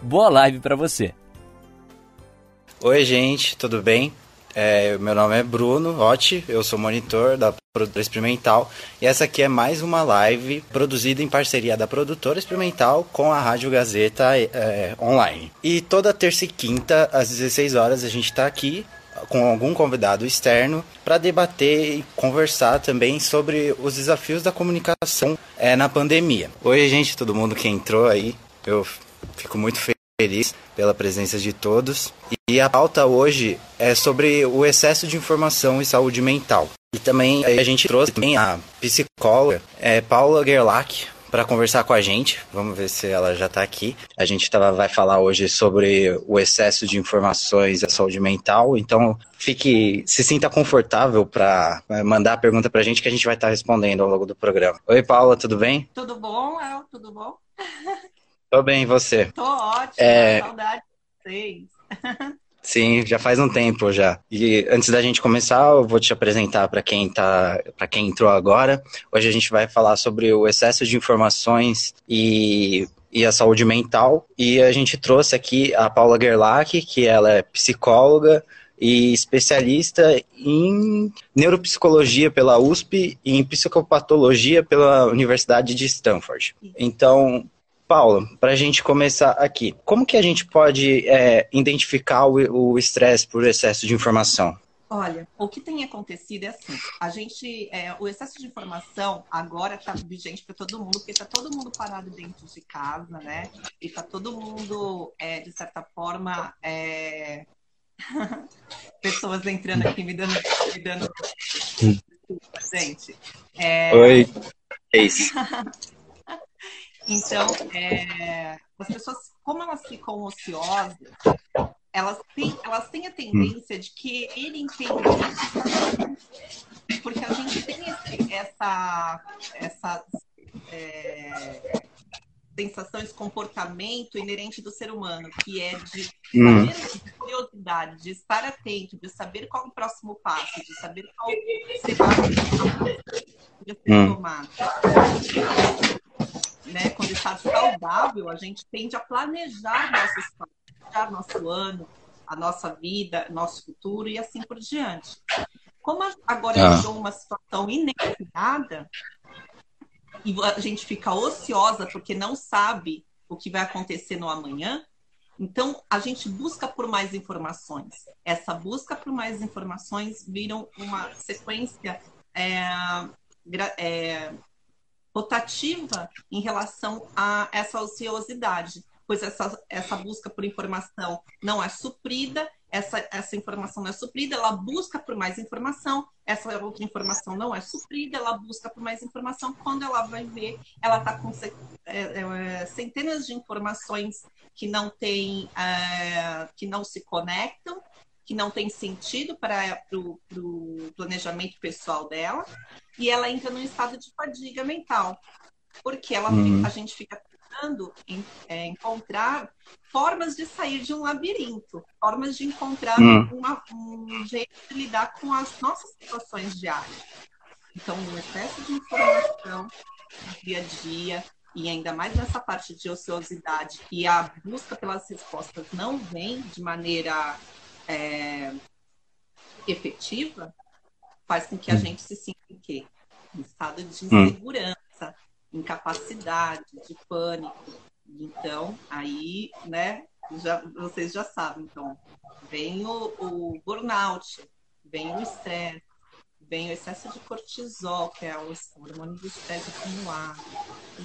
Boa live para você. Oi, gente, tudo bem? É, meu nome é Bruno Otti, eu sou monitor da Produtora Experimental e essa aqui é mais uma live produzida em parceria da Produtora Experimental com a Rádio Gazeta é, Online. E toda terça e quinta, às 16 horas, a gente está aqui com algum convidado externo para debater e conversar também sobre os desafios da comunicação é, na pandemia. Oi, gente, todo mundo que entrou aí, eu Fico muito feliz pela presença de todos. E a pauta hoje é sobre o excesso de informação e saúde mental. E também a gente trouxe também a psicóloga é, Paula Gerlach para conversar com a gente. Vamos ver se ela já está aqui. A gente tava, vai falar hoje sobre o excesso de informações e a saúde mental. Então, fique, se sinta confortável para é, mandar a pergunta para a gente que a gente vai estar tá respondendo ao longo do programa. Oi, Paula, tudo bem? Tudo bom, El? Tudo bom? Tô bem, e você? Tô ótimo, é... saudade de vocês. Sim, já faz um tempo já. E antes da gente começar, eu vou te apresentar para quem tá, para quem entrou agora. Hoje a gente vai falar sobre o excesso de informações e e a saúde mental. E a gente trouxe aqui a Paula Gerlach, que ela é psicóloga e especialista em neuropsicologia pela USP e em psicopatologia pela Universidade de Stanford. Então, Paula, para a gente começar aqui, como que a gente pode é, identificar o estresse por excesso de informação? Olha, o que tem acontecido é assim, a gente, é, o excesso de informação agora está vigente para todo mundo, porque está todo mundo parado dentro de casa, né? E está todo mundo, é, de certa forma, é... pessoas entrando aqui me dando, me dando... Desculpa, gente. É... Oi, é isso. Então, é, as pessoas, como elas ficam ociosas, elas têm, elas têm a tendência de querer entender, porque a gente tem esse, essa, essa é, sensação, esse comportamento inerente do ser humano, que é de, hum. de curiosidade, de estar atento, de saber qual é o próximo passo, de saber qual será o que ser hum. tomado né, quando está saudável, a gente tende a planejar nossos planejar nosso ano, a nossa vida, nosso futuro e assim por diante. Como agora ah. virou uma situação inesperada e a gente fica ociosa porque não sabe o que vai acontecer no amanhã, então a gente busca por mais informações. Essa busca por mais informações viram uma sequência é, é, rotativa em relação a essa ociosidade, pois essa, essa busca por informação não é suprida, essa, essa informação não é suprida, ela busca por mais informação, essa outra informação não é suprida, ela busca por mais informação, quando ela vai ver, ela está com é, é, centenas de informações que não tem, é, que não se conectam, que não tem sentido para o planejamento pessoal dela, e ela entra num estado de fadiga mental, porque ela, uhum. a gente fica tentando em, é, encontrar formas de sair de um labirinto, formas de encontrar uhum. uma, um jeito de lidar com as nossas situações diárias. Então, um excesso de informação dia a dia, e ainda mais nessa parte de ociosidade, e a busca pelas respostas não vem de maneira é, efetiva, faz com que a hum. gente se sinta em quê? Em estado de hum. insegurança, hum. incapacidade, de pânico. Então, aí, né, já, vocês já sabem, então, vem o, o burnout, vem o estresse, vem o excesso de cortisol, que é o hormônio do estresse acumulado.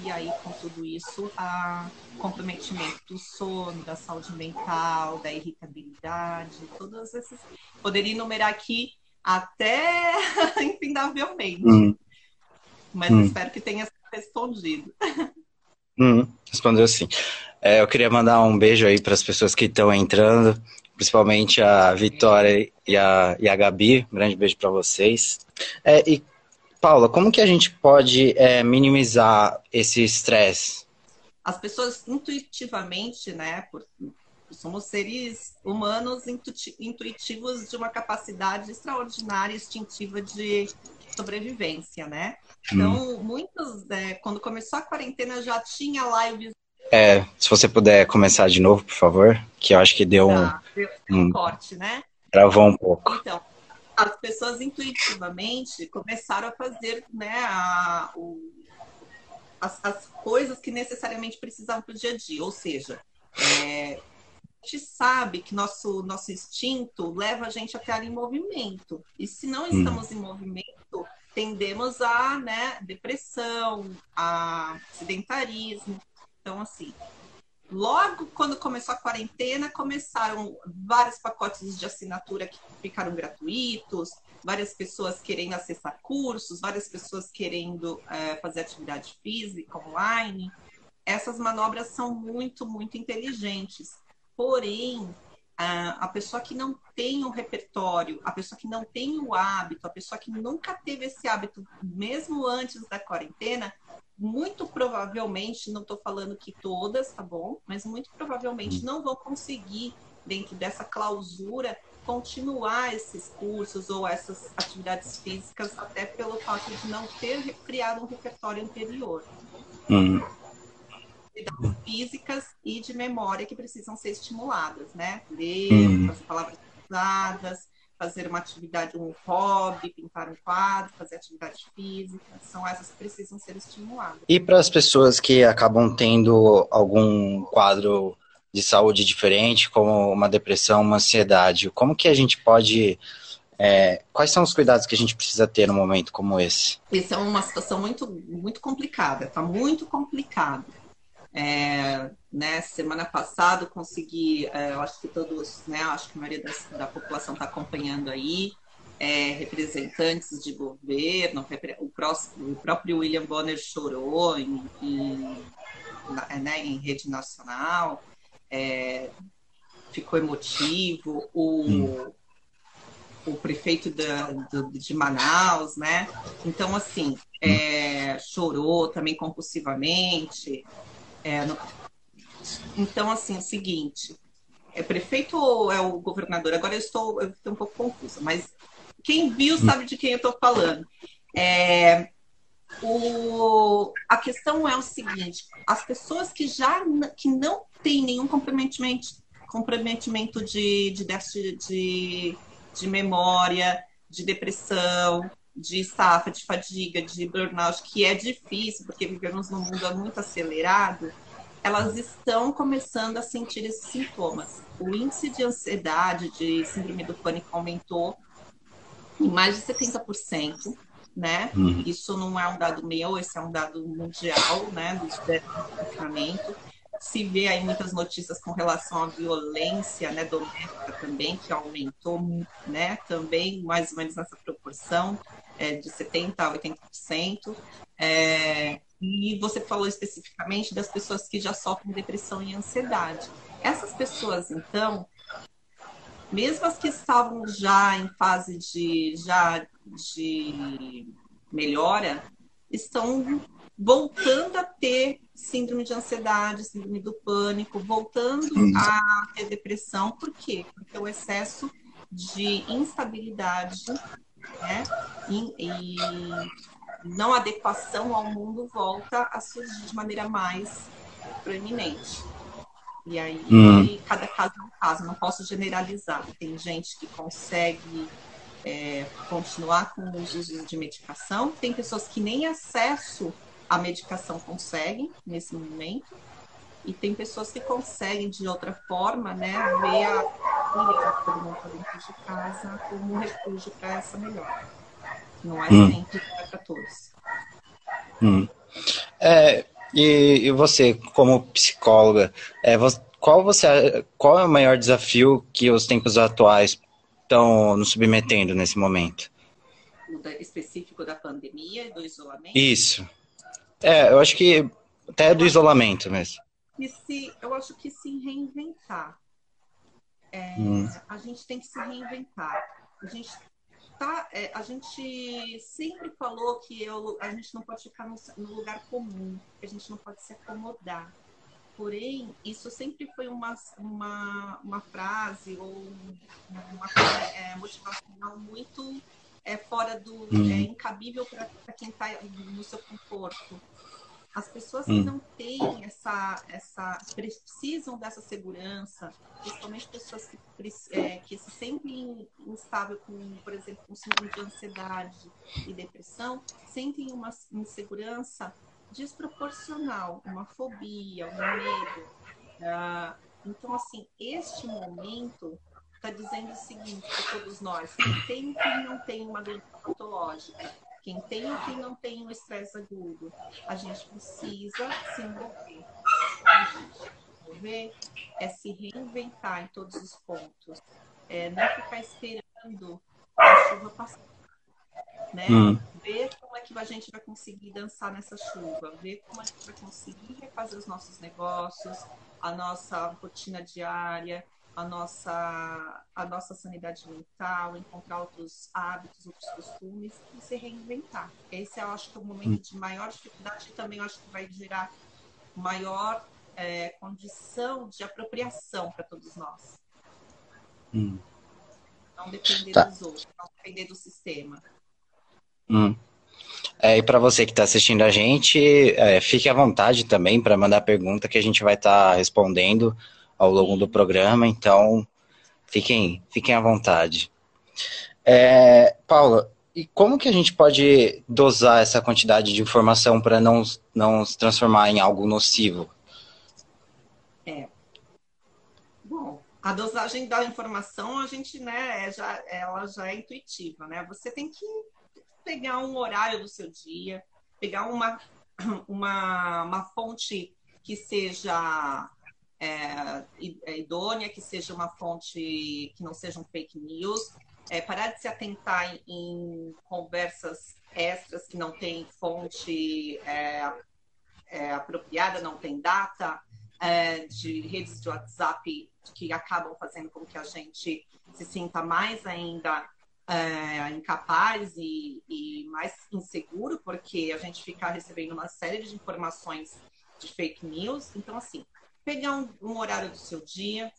E aí, com tudo isso, a comprometimento do sono, da saúde mental, da irritabilidade, todas essas. Poderia enumerar aqui até infindavelmente. Uhum. Mas uhum. espero que tenha respondido. Uhum. Respondeu sim. É, eu queria mandar um beijo aí para as pessoas que estão entrando, principalmente a Vitória e a, e a Gabi. Um grande beijo para vocês. É, e, Paula, como que a gente pode é, minimizar esse estresse? As pessoas intuitivamente, né, por, somos seres humanos intuitivos de uma capacidade extraordinária, instintiva de sobrevivência, né? Então, hum. muitos, né, quando começou a quarentena, já tinha lives. É, se você puder começar de novo, por favor, que eu acho que deu tá, um, deu um, corte, né? Travou um pouco. Então, as pessoas intuitivamente começaram a fazer, né, a, o, as, as, coisas que necessariamente precisavam para o dia a dia, ou seja, é, a gente sabe que nosso, nosso instinto leva a gente a ficar em movimento. E se não hum. estamos hum. em movimento, tendemos a né, depressão, a sedentarismo. Então, assim, logo quando começou a quarentena, começaram vários pacotes de assinatura que ficaram gratuitos, várias pessoas querendo acessar cursos, várias pessoas querendo é, fazer atividade física online. Essas manobras são muito, muito inteligentes. Porém, a, pessoa que não tem o repertório, a pessoa que não tem o hábito, a pessoa que nunca teve esse hábito, mesmo antes da quarentena, muito provavelmente, não estou falando que todas, tá bom? Mas muito provavelmente hum. não vão conseguir, dentro dessa clausura, continuar esses cursos ou essas atividades físicas, até pelo fato de não ter criado um repertório anterior. Hum atividades físicas e de memória que precisam ser estimuladas, né? Ler, hum. fazer palavras usadas, fazer uma atividade, um hobby, pintar um quadro, fazer atividade física, são essas que precisam ser estimuladas. E para as pessoas que acabam tendo algum quadro de saúde diferente, como uma depressão, uma ansiedade, como que a gente pode é, quais são os cuidados que a gente precisa ter num momento como esse? Essa é uma situação muito, muito complicada, está muito complicado. É, né, semana passada consegui, é, eu acho que todos, né, acho que a maioria das, da população está acompanhando aí, é, representantes de governo, o, próximo, o, próprio William Bonner chorou em, em, na, né, em rede nacional, é, ficou emotivo, o, hum. o prefeito da, do, de Manaus, né? Então, assim, é, chorou também compulsivamente. É, no... Então, assim, é o seguinte, é prefeito ou é o governador? Agora eu estou, eu estou um pouco confusa, mas quem viu sabe de quem eu estou falando. É, o, a questão é o seguinte: as pessoas que já que não têm nenhum comprometimento, comprometimento de, de de, de memória, de depressão, de estafa, de fadiga, de burnout, que é difícil, porque vivemos num mundo muito acelerado, elas estão começando a sentir esses sintomas. O índice de ansiedade, de síndrome do pânico aumentou em mais de 70%, né? Uhum. Isso não é um dado meu, esse é um dado mundial, né, do confinamento. Se vê aí muitas notícias com relação à violência, né, doméstica também, que aumentou, né, também mais ou menos nessa proporção é, de 70% a 80%. É, e você falou especificamente das pessoas que já sofrem depressão e ansiedade. Essas pessoas, então, mesmo as que estavam já em fase de, já de melhora, estão voltando a ter síndrome de ansiedade, síndrome do pânico, voltando a ter depressão. Por quê? Porque o excesso de instabilidade né? E, e não adequação ao mundo volta a surgir de maneira mais proeminente. E aí, hum. cada caso é um caso, não posso generalizar. Tem gente que consegue é, continuar com os usos de medicação, tem pessoas que nem acesso à medicação conseguem nesse momento, e tem pessoas que conseguem de outra forma, né, ver a filha todo mundo dentro de casa como um refúgio para essa melhora. Não é hum. sempre para todos. Hum. É, e, e, você, como psicóloga, é, qual você qual é o maior desafio que os tempos atuais estão nos submetendo nesse momento? Específico da pandemia, do isolamento? Isso. É, eu acho que até do isolamento mesmo. que se, eu acho que se reinventar. É, hum. A gente tem que se reinventar. A gente tá, é, a gente sempre falou que eu, a gente não pode ficar no, no, lugar comum, que a gente não pode se acomodar. Porém, isso sempre foi uma, uma, uma frase ou uma é, motivacional muito é, fora do. Hum. É incabível para quem está no seu conforto. As pessoas hum. que não têm essa, essa, precisam dessa segurança, principalmente pessoas que, é, que se sentem instável com, por exemplo, com síndrome de ansiedade e depressão, sentem uma insegurança desproporcional, uma fobia, um medo. Uh, então, assim, este momento está dizendo o seguinte para todos nós: quem tem e quem não tem uma doença patológica, quem tem ou quem não tem um estresse agudo, a gente precisa se envolver. Se envolver é se reinventar em todos os pontos. É não ficar esperando a chuva passar. Né? Hum. Ver como é que a gente vai conseguir dançar nessa chuva, ver como a gente vai conseguir refazer os nossos negócios, a nossa rotina diária, a nossa, a nossa sanidade mental, encontrar outros hábitos, outros costumes e se reinventar. Esse eu acho que é o momento de maior dificuldade e também eu acho que vai gerar maior é, condição de apropriação para todos nós. Hum. Não depender tá. dos outros, não depender do sistema. Hum. É, e para você que está assistindo a gente, é, fique à vontade também para mandar pergunta que a gente vai estar tá respondendo ao longo do programa, então fiquem, fiquem à vontade. É, Paula, e como que a gente pode dosar essa quantidade de informação para não, não se transformar em algo nocivo? É. Bom, a dosagem da informação, a gente, né, é já, ela já é intuitiva, né? Você tem que pegar um horário do seu dia, pegar uma, uma, uma fonte que seja é, é, idônea, que seja uma fonte que não seja um fake news, é, parar de se atentar em, em, conversas extras que não tem fonte é, é apropriada, não tem data, é, de redes de WhatsApp que acabam fazendo com que a gente se sinta mais ainda é, incapaz e, e, mais inseguro, porque a gente fica recebendo uma série de informações de fake news. Então, assim, pegar um, um horário do seu dia,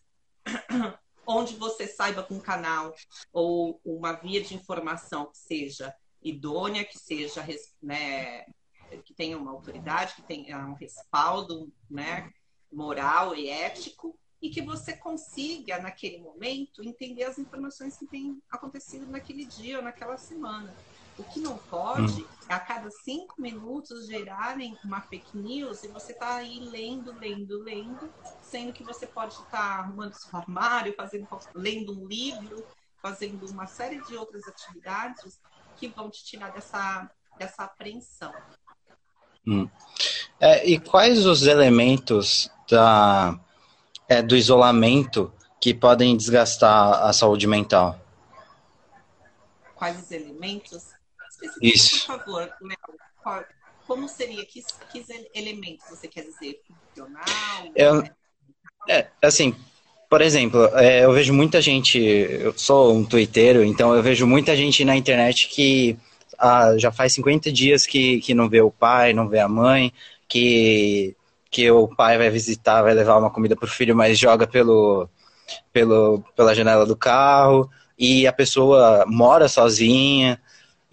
onde você saiba com um canal ou uma via de informação que seja idônea, que seja né, que tenha uma autoridade, que tenha um respaldo né, moral e ético, e que você consiga, naquele momento, entender as informações que têm acontecido naquele dia ou naquela semana. O que não pode hum. é a cada cinco minutos gerarem uma fake news e você tá aí lendo, lendo, lendo, sendo que você pode estar tá arrumando seu armário, fazendo, lendo um livro, fazendo uma série de outras atividades que vão te tirar dessa, dessa apreensão. Hum. É, e quais os elementos da, é, do isolamento que podem desgastar a saúde mental? Quais os elementos? Isso. Por favor, Léo, como seria? Que, que elementos você quer dizer? Funcional? Eu, é, assim, por exemplo, é, eu vejo muita gente, eu sou um twitteiro, então eu vejo muita gente na internet que ah, já faz 50 dias que, que não vê o pai, não vê a mãe, que, que o pai vai visitar, vai levar uma comida pro filho, mas joga pelo, pelo, pela janela do carro, e a pessoa mora sozinha,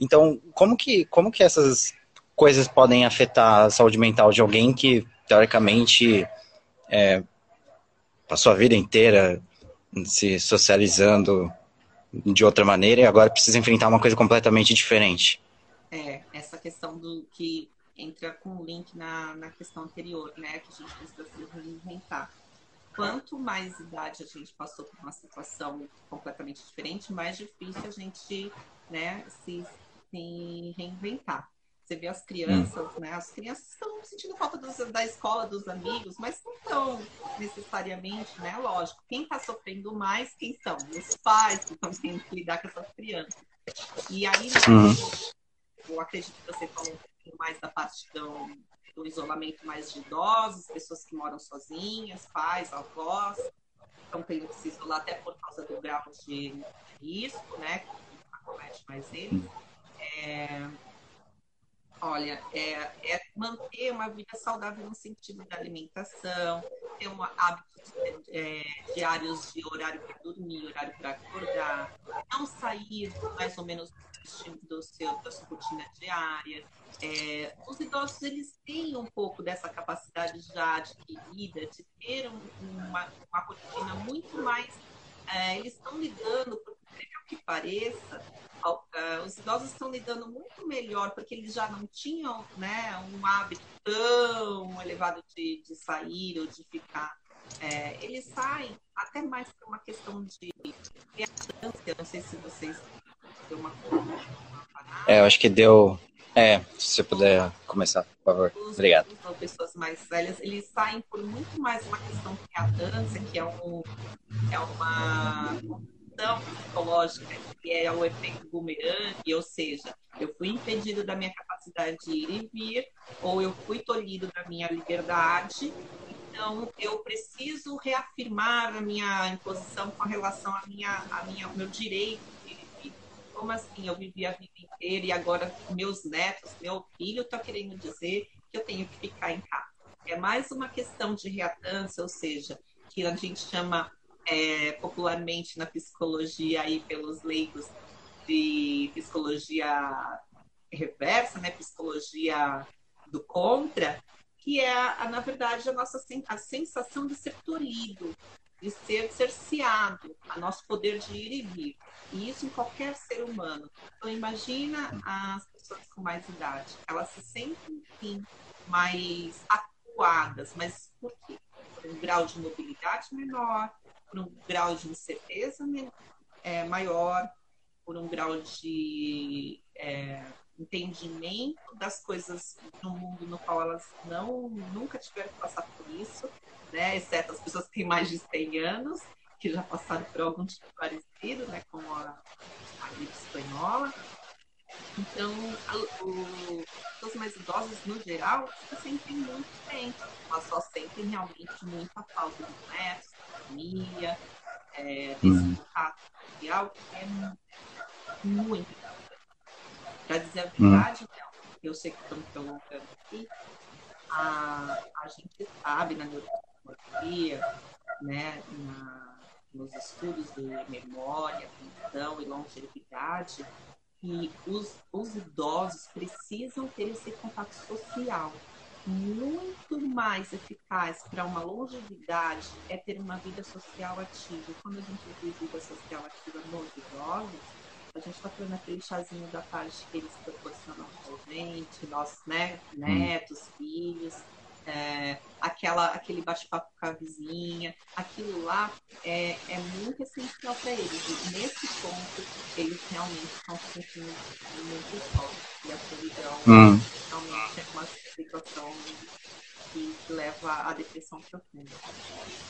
então, como que, como que essas coisas podem afetar a saúde mental de alguém que, teoricamente, é, passou a vida inteira se socializando de outra maneira e agora precisa enfrentar uma coisa completamente diferente? É, essa questão do que entra com o link na, na questão anterior, né? Que a gente precisa se reinventar. Quanto mais idade a gente passou por uma situação completamente diferente, mais difícil a gente né, se se reinventar. Você vê as crianças, hum. né? As crianças estão sentindo falta dos, da escola, dos amigos, mas não estão necessariamente, né? Lógico, quem está sofrendo mais, quem são? Os pais que estão tendo que lidar com essas crianças. E aí, hum. eu acredito que você falou um pouquinho mais da parte do, do isolamento mais de idosos, pessoas que moram sozinhas, pais, avós, estão tendo que se isolar até por causa do grau de risco, né, que acomete mais eles. É, olha, é, é, manter uma vida saudável no sentido da alimentação, ter um hábitos é, diários de horário para dormir, horário para acordar, não sair mais ou menos do seu, da sua rotina diária. É, os idosos eles têm um pouco dessa capacidade já adquirida de ter um, uma, uma rotina muito mais. É, eles estão lidando, por que pareça, uh, os idosos estão lidando muito melhor porque eles já não tinham né, um hábito tão elevado de, de sair ou de ficar. É, eles saem até mais por uma questão de reatância. Não sei se vocês deu uma. É, eu acho que deu. É, se você puder começar, por favor. Os, Obrigado. Os, pessoas mais velhas, eles saem por muito mais uma questão de reatância, que é, um, que é uma questão psicológica, que é o efeito bumerangue, ou seja, eu fui impedido da minha capacidade de ir e vir, ou eu fui tolhido da minha liberdade, então eu preciso reafirmar a minha imposição com relação à minha, à minha, ao meu direito de vir. Como assim? Eu vivi a vida inteira e agora meus netos, meu filho está querendo dizer que eu tenho que ficar em casa. É mais uma questão de reatância, ou seja, que a gente chama é, popularmente na psicologia aí pelos leigos de psicologia reversa, né, psicologia do contra, que é, a, na verdade, a nossa a sensação de ser tolhido, de ser cerceado, a nosso poder de ir e vir. E isso em qualquer ser humano. Então, imagina as pessoas com mais idade. Elas se sentem, sim, mais acuadas. Mas por quê? Um grau de mobilidade menor, por um grau de incerteza é, maior, por um grau de é, entendimento das coisas no mundo no qual elas não nunca tiveram que passar por isso, né? exceto as pessoas que têm mais de 100 anos, que já passaram por algum tipo parecido, né? como a, a gripe espanhola. Então, as pessoas mais idosas, no geral, se sentem muito bem. Elas só sentem realmente muita falta de netos, família, é, desse hum. contato social, que é muito importante. Para dizer a hum. verdade, hum. eu sei que estamos prolongando aqui, a, a gente sabe na neurologia, né, na, nos estudos de memória, atenção e longevidade, que os, os idosos precisam ter esse contato social. Muito mais eficaz para uma longevidade é ter uma vida social ativa. Quando a gente diz vida social ativa nos idosos, a gente está falando aquele chazinho da parte que eles proporcionam para gente, nossos né, hum. netos, filhos é, aquela, aquele bate-papo com a vizinha, aquilo lá é, é muito essencial para eles. E nesse ponto, eles realmente estão se sentindo muito só. E a solidão hum. Realmente é uma situação que leva à depressão profunda.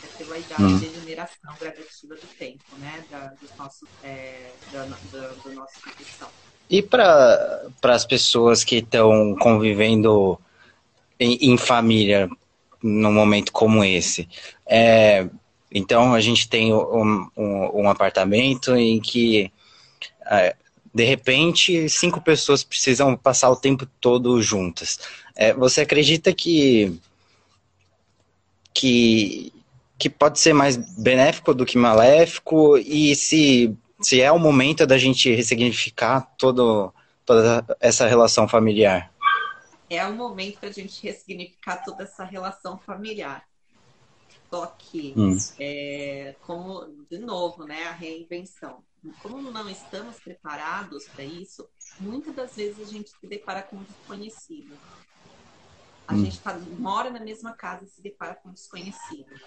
É pela idade hum. de degeneração gradativa do tempo, né? Da, dos nossos, é, da, da, do nosso condição. E para as pessoas que estão convivendo em, em família num momento como esse. É, então a gente tem um, um, um apartamento em que é, de repente cinco pessoas precisam passar o tempo todo juntas. É, você acredita que que que pode ser mais benéfico do que maléfico e se se é o momento da gente ressignificar todo, toda essa relação familiar? é o momento para a gente ressignificar toda essa relação familiar. Só que, hum. é, como, de novo, né, a reinvenção. Como não estamos preparados para isso, muitas das vezes a gente se depara com um desconhecido. A hum. gente tá, mora na mesma casa e se depara com um desconhecido.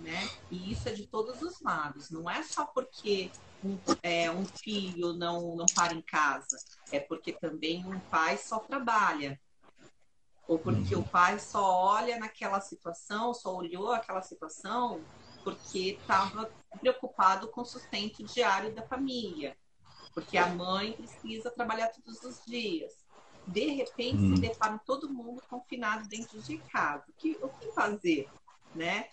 Né? E isso é de todos os lados. Não é só porque um, é, um filho não, não para em casa, é porque também um pai só trabalha ou porque uhum. o pai só olha naquela situação, só olhou aquela situação porque estava preocupado com o sustento diário da família, porque a mãe precisa trabalhar todos os dias. de repente hum. se deparam todo mundo confinado dentro de casa. O que, o que fazer? Né?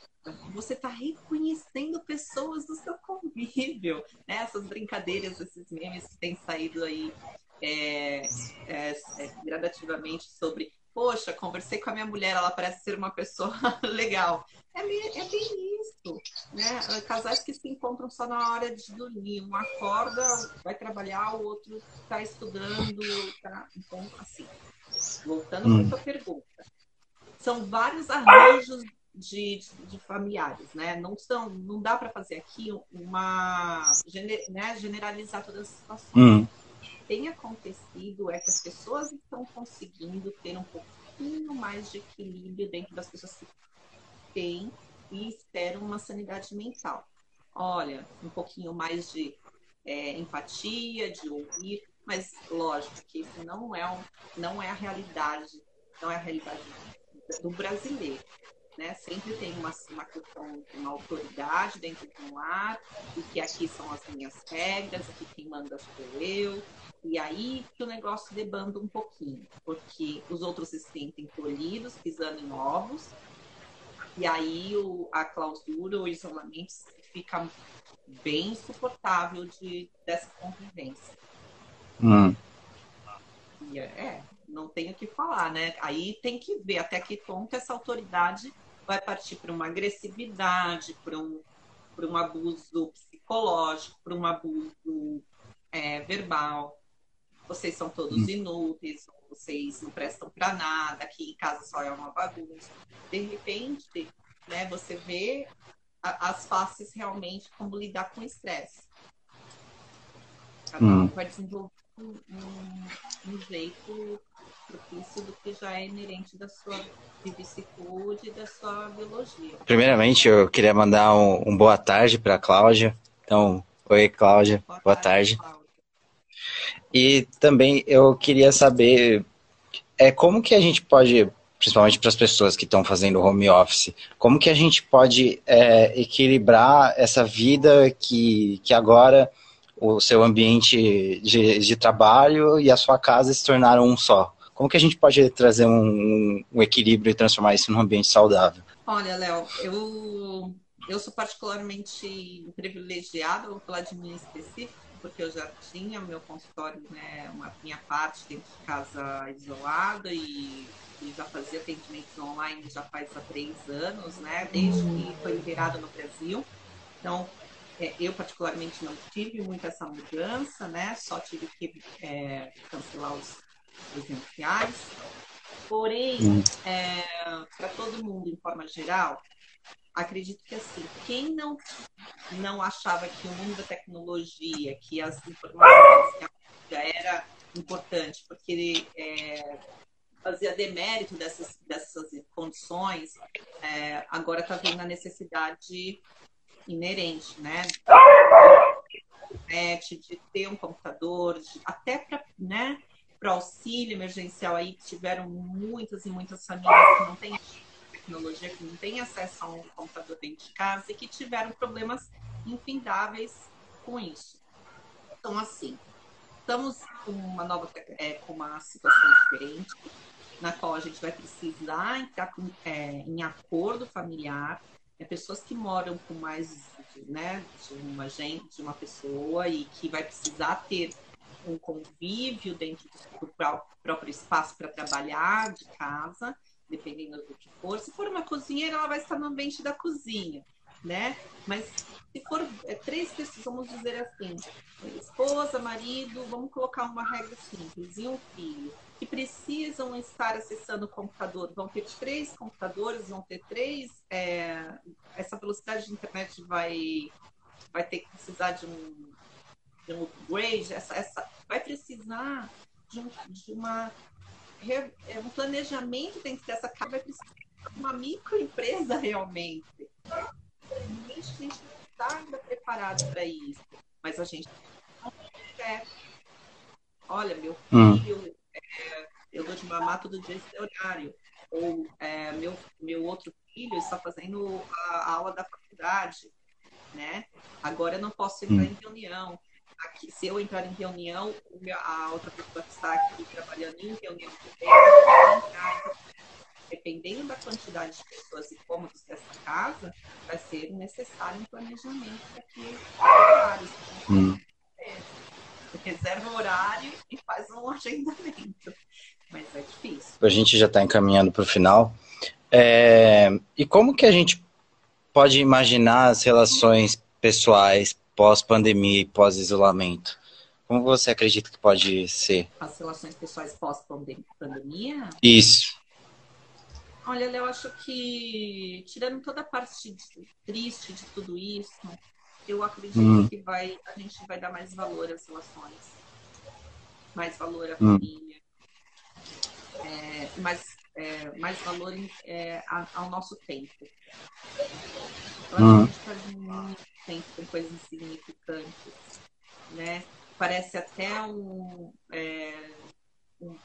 Você está reconhecendo pessoas do seu convívio, né? Essas brincadeiras, esses memes que têm saído aí é, é, é, gradativamente sobre poxa, conversei com a minha mulher, ela parece ser uma pessoa legal. É bem, é bem isso, né? Casais que se encontram só na hora de dormir. Um acorda, vai trabalhar, o outro está estudando. Tá... Então, assim, voltando hum. para a pergunta. São vários arranjos de, de, de, familiares, né? Não, são, não dá para fazer aqui uma... Né, generalizar todas as situações. Hum tem acontecido é que as pessoas estão conseguindo ter um pouquinho mais de equilíbrio dentro das pessoas que têm e esperam uma sanidade mental. Olha, um pouquinho mais de é, empatia, de ouvir, mas lógico que isso não é, um, não é a realidade, não é a realidade do brasileiro né? Sempre tem uma, uma questão de uma autoridade dentro de um lar, e que aqui são as minhas regras, aqui quem manda sou eu. E aí que o negócio debanda um pouquinho, porque os outros se sentem tolhidos, pisando em ovos, e aí o, a clausura, o isolamento fica bem insuportável de, dessa convivência. Hum. E é, é não tenho o que falar, né? Aí tem que ver até que ponto essa autoridade vai partir para uma agressividade, para um, para um abuso psicológico, para um abuso é, verbal. Vocês são todos hum. inúteis, vocês não prestam para nada, aqui em casa só é uma bagunça. De repente, né, você vê a, as faces realmente como lidar com estresse. Cada um hum. vai desenvolver um, um, um jeito propício do que já é inerente da sua vicissitude e da sua biologia. Primeiramente, eu queria mandar um, um boa tarde para a Cláudia. Então, oi, Cláudia. Boa, boa tarde. tarde. Cláudia. E também eu queria saber é como que a gente pode, principalmente para as pessoas que estão fazendo home office, como que a gente pode é, equilibrar essa vida que, que agora o seu ambiente de, de trabalho e a sua casa se tornaram um só? Como que a gente pode trazer um, um equilíbrio e transformar isso num ambiente saudável? Olha, Léo, eu, eu sou particularmente privilegiada, vou falar de mim específico, porque eu já tinha meu consultório, né, uma minha parte dentro de casa isolada e, e já fazia atendimentos online já faz há três anos, né, desde que foi liberado no Brasil. Então, é, eu particularmente não tive muito essa mudança, né, só tive que é, cancelar os presenciais. Porém, hum. é, para todo mundo, em forma geral, acredito que assim, quem não, não achava que o mundo da tecnologia, que as informações que era importante, porque ele é, fazia demérito dessas, dessas condições, é, agora está vendo a necessidade inerente, né? De ter um computador, de, até para né, para auxílio emergencial aí, que tiveram muitas e muitas famílias que não têm tecnologia, que não têm acesso a um computador dentro de casa e que tiveram problemas infindáveis com isso. Então, assim, estamos com uma nova, é, com uma situação diferente, na qual a gente vai precisar entrar com, é, em acordo familiar, é, pessoas que moram com mais né, de uma gente, de uma pessoa e que vai precisar ter um convívio dentro do próprio espaço para trabalhar de casa, dependendo do que for. Se for uma cozinheira, ela vai estar no ambiente da cozinha, né? Mas se for é, três pessoas, vamos dizer assim, esposa, marido, vamos colocar uma regra simples, e um filho, que precisam estar acessando o computador, vão ter três computadores, vão ter três. É, essa velocidade de internet vai, vai ter que precisar de um de um upgrade, essa, essa, vai precisar de, um, de uma, é, um planejamento dentro dessa casa, vai precisar de uma microempresa realmente. A gente não está ainda preparado para isso, mas a gente é. Olha, meu hum. filho, hum. é, eu dou de mamar todo dia esse horário. Ou é, meu, meu outro filho está fazendo a, a aula da faculdade, né? Agora eu não posso ir hum. para em reunião. Aqui, se eu entrar em reunião, a outra pessoa que está aqui trabalhando em reunião também, dependendo da quantidade de pessoas e cômodos dessa casa, vai ser necessário um planejamento para que horários. Hum. Reserva horário e faz um agendamento. Mas é difícil. A gente já está encaminhando para o final. É... E como que a gente pode imaginar as relações pessoais pós-pandemia e pós-isolamento? Como você acredita que pode ser? As relações pessoais pós-pandemia? Isso. Olha, eu acho que, tirando toda a parte triste de tudo isso, eu acredito hum. que vai, a gente vai dar mais valor às relações, mais valor à hum. família, é, mais, é, mais valor é, ao nosso tempo. Eu hum. a gente muito tempo com coisas insignificantes, né? Parece até um, é,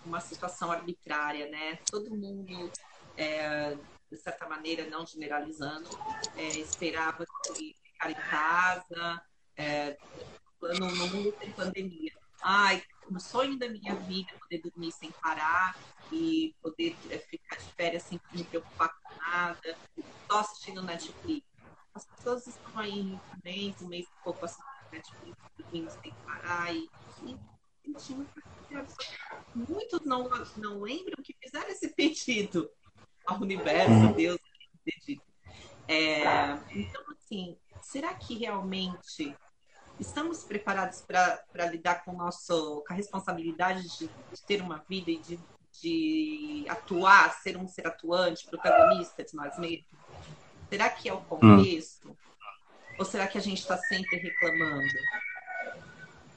uma situação arbitrária, né? Todo mundo é, de certa maneira, não generalizando, é, esperava que ficar em casa, é, no, mundo sem pandemia. Ai, o sonho da minha vida é poder dormir sem parar e poder é, ficar de férias sem me preocupar com nada, só assistindo Netflix. Aí um mês, um mês e pouco assistindo Netflix, sem parar e, e Muitos não, não lembram que fizeram esse pedido ao universo, a Deus, acredito. É, então, assim, será que realmente estamos preparados para lidar com, nosso, com a responsabilidade de, de ter uma vida e de, de, atuar, ser um ser atuante, protagonista de nós mesmos? Será que é o contexto? Hum. Ou será que a gente está sempre reclamando?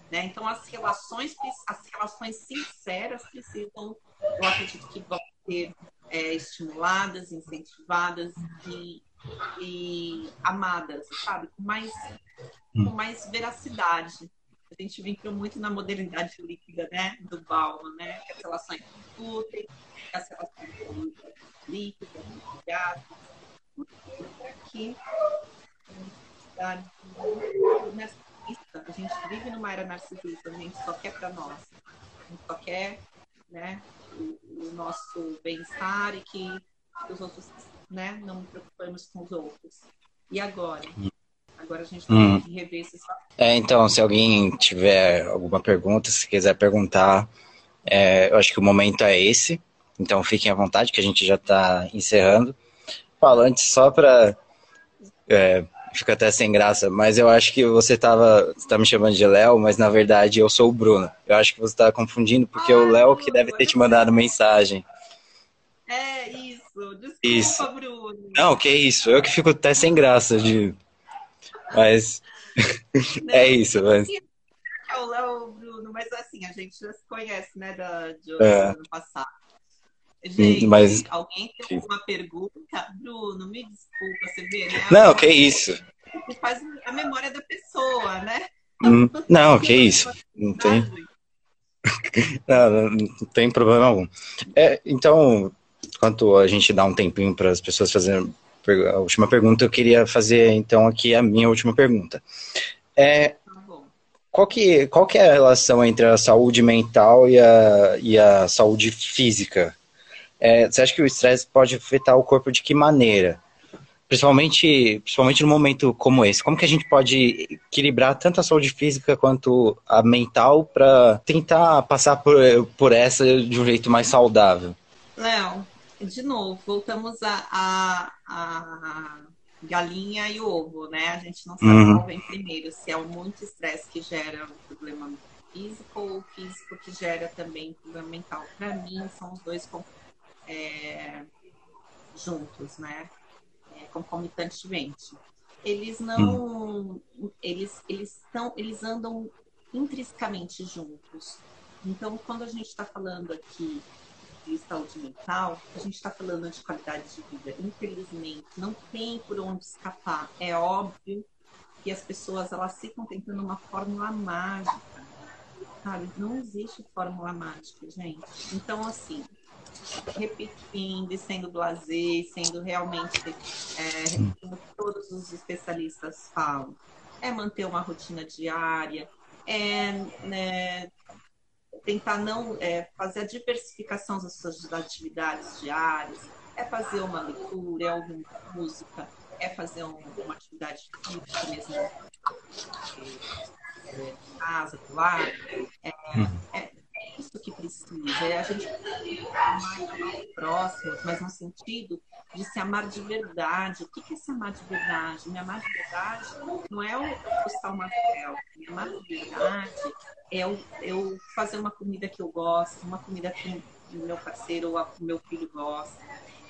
Né? Então, as relações, as relações sinceras precisam, eu acredito que vão ter é, estimuladas, incentivadas e, e, amadas, sabe? Com mais, com hum. mais veracidade. A gente vincula muito na modernidade líquida, né? Do Bauman, né? Que as relações que as relações líquidas, aqui a gente vive numa era narcisista, a gente só quer para nós, a gente só quer, né? o, nosso bem-estar e que os outros, né, não nos preocupamos com os outros. E agora? Agora a gente hum. tem que rever esses É, então, se alguém tiver alguma pergunta, se quiser perguntar, é, eu acho que o momento é esse. Então fiquem à vontade, que a gente já está encerrando. Falando só para é, fica até sem graça, mas eu acho que você estava tá me chamando de Léo, mas na verdade eu sou o Bruno. Eu acho que você está confundindo, porque ah, é o Léo que deve ter te mandado mensagem. É, isso. Desculpa, isso. Bruno. Não, que isso. Eu que fico até sem graça de. Mas. é isso, mas. É o Léo, Bruno, mas assim, a gente já se conhece, né, da, de é. ano passado. Gente, Mas... alguém tem alguma pergunta? Bruno, me desculpa, você vê, né? Não, que isso. Você faz a memória da pessoa, né? Hum, não, que isso. Não tem. Não, não tem problema algum. É, então, enquanto a gente dá um tempinho para as pessoas fazerem a última pergunta, eu queria fazer então aqui a minha última pergunta. É, tá qual que, qual que é a relação entre a saúde mental e a, e a saúde física? É, você acha que o estresse pode afetar o corpo de que maneira? Principalmente, principalmente no momento como esse. Como que a gente pode equilibrar tanto a saúde física quanto a mental para tentar passar por, por essa de um jeito mais saudável? Léo, de novo, voltamos a, a, a, galinha e o ovo, né? A gente não sabe uhum. qual vem primeiro, se é o muito estresse que gera um problema físico ou o físico que gera também problema mental. Para mim, são os dois é, juntos, né? É, concomitantemente. Eles não, hum. eles eles estão, eles andam intrinsecamente juntos. Então, quando a gente está falando aqui de saúde mental, a gente está falando de qualidade de vida. Infelizmente, não tem por onde escapar. É óbvio que as pessoas elas ficam tentando uma fórmula mágica, sabe? Não existe fórmula mágica, gente. Então, assim, repetindo e sendo blasé, sendo realmente é, repetindo todos os especialistas falam. É manter uma rotina diária, é, né, tentar não é, fazer a diversificação das suas atividades diárias, é fazer uma leitura, é ouvir música, é fazer um, uma atividade física mesmo, é, é, casa, do lado, é, uhum. é, é, isso que precisa, é a gente mais próximos, mas no sentido de se amar de verdade. O que é se amar de verdade? Me amar de verdade não é o postar uma selfie. Me amar de verdade é eu, eu fazer uma comida que eu gosto, uma comida que o meu parceiro ou o meu filho gosta.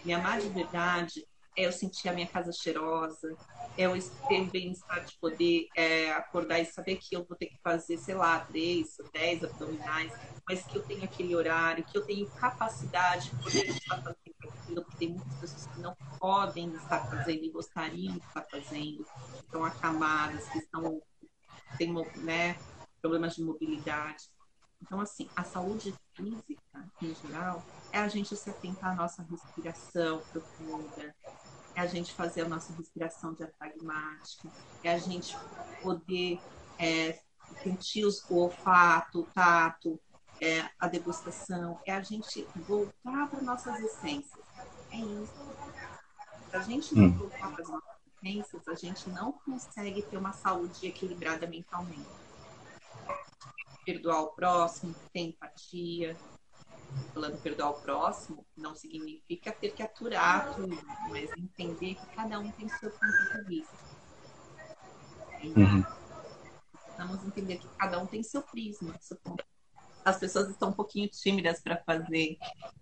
Me amar de verdade eu sentir a minha casa cheirosa, é eu ter o bem-estar de poder é, acordar e saber que eu vou ter que fazer, sei lá, três, dez abdominais, mas que eu tenho aquele horário, que eu tenho capacidade de poder estar fazendo aquilo, porque tem muitas pessoas que não podem estar fazendo e gostariam de estar fazendo, estão acamadas, que estão, têm né, problemas de mobilidade. Então, assim, a saúde física, em geral, é a gente se atentar à nossa respiração profunda, é a gente fazer a nossa respiração diafragmática, é a gente poder é, sentir os, o olfato, o tato, é, a degustação, é a gente voltar para nossas essências. É isso. Se a gente não hum. voltar para as nossas essências, a gente não consegue ter uma saúde equilibrada mentalmente. Perdoar o próximo, ter empatia, falando perdoar o próximo, não significa ter que aturar tudo, mas entender que cada um tem seu ponto de vista. Uhum. Vamos entender que cada um tem seu prisma, seu ponto. As pessoas estão um pouquinho tímidas para fazer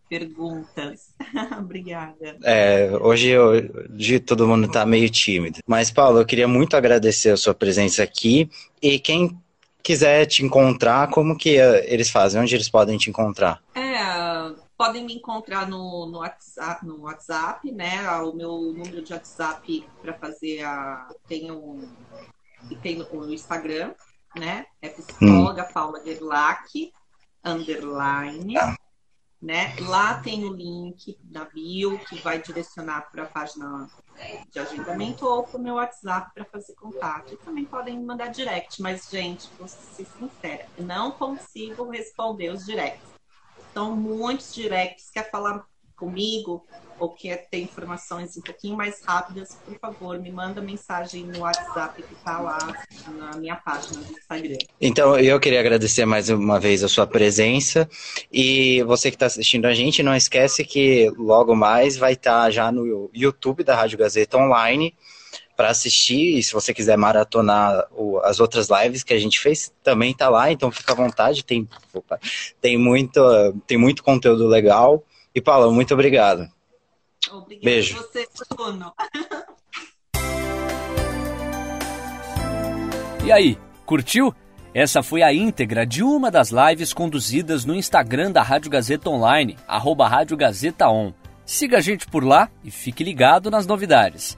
perguntas. Obrigada. É, hoje, hoje todo mundo está meio tímido. Mas, Paulo, eu queria muito agradecer a sua presença aqui. E quem quiser te encontrar, como que eh, eles fazem? Onde eles podem te encontrar? É, podem me encontrar no, no, WhatsApp, no WhatsApp, né? O meu número de WhatsApp para fazer a. Tem um. Tem o Instagram, né? É psicóloga hum. Paula Gerlach, underline. Ah né? Lá tem o link da bio que vai direcionar para a página de agendamento ou para o meu WhatsApp para fazer contato. E também podem me mandar direct, mas, gente, vou ser sincera, não consigo responder os directs. São muitos directs, quer falar comigo? Ou quer ter informações um pouquinho mais rápidas, por favor, me manda mensagem no WhatsApp que está lá na minha página do Instagram. Então, eu queria agradecer mais uma vez a sua presença. E você que está assistindo a gente, não esquece que logo mais vai estar tá já no YouTube da Rádio Gazeta Online para assistir e se você quiser maratonar o, as outras lives que a gente fez, também tá lá, então fica à vontade, tem, opa, tem, muito, tem muito conteúdo legal. E Paula, muito obrigado. Obrigada Beijo. a você, Bruno. E aí, curtiu? Essa foi a íntegra de uma das lives conduzidas no Instagram da Rádio Gazeta Online, arroba Rádio Gazeta On. Siga a gente por lá e fique ligado nas novidades.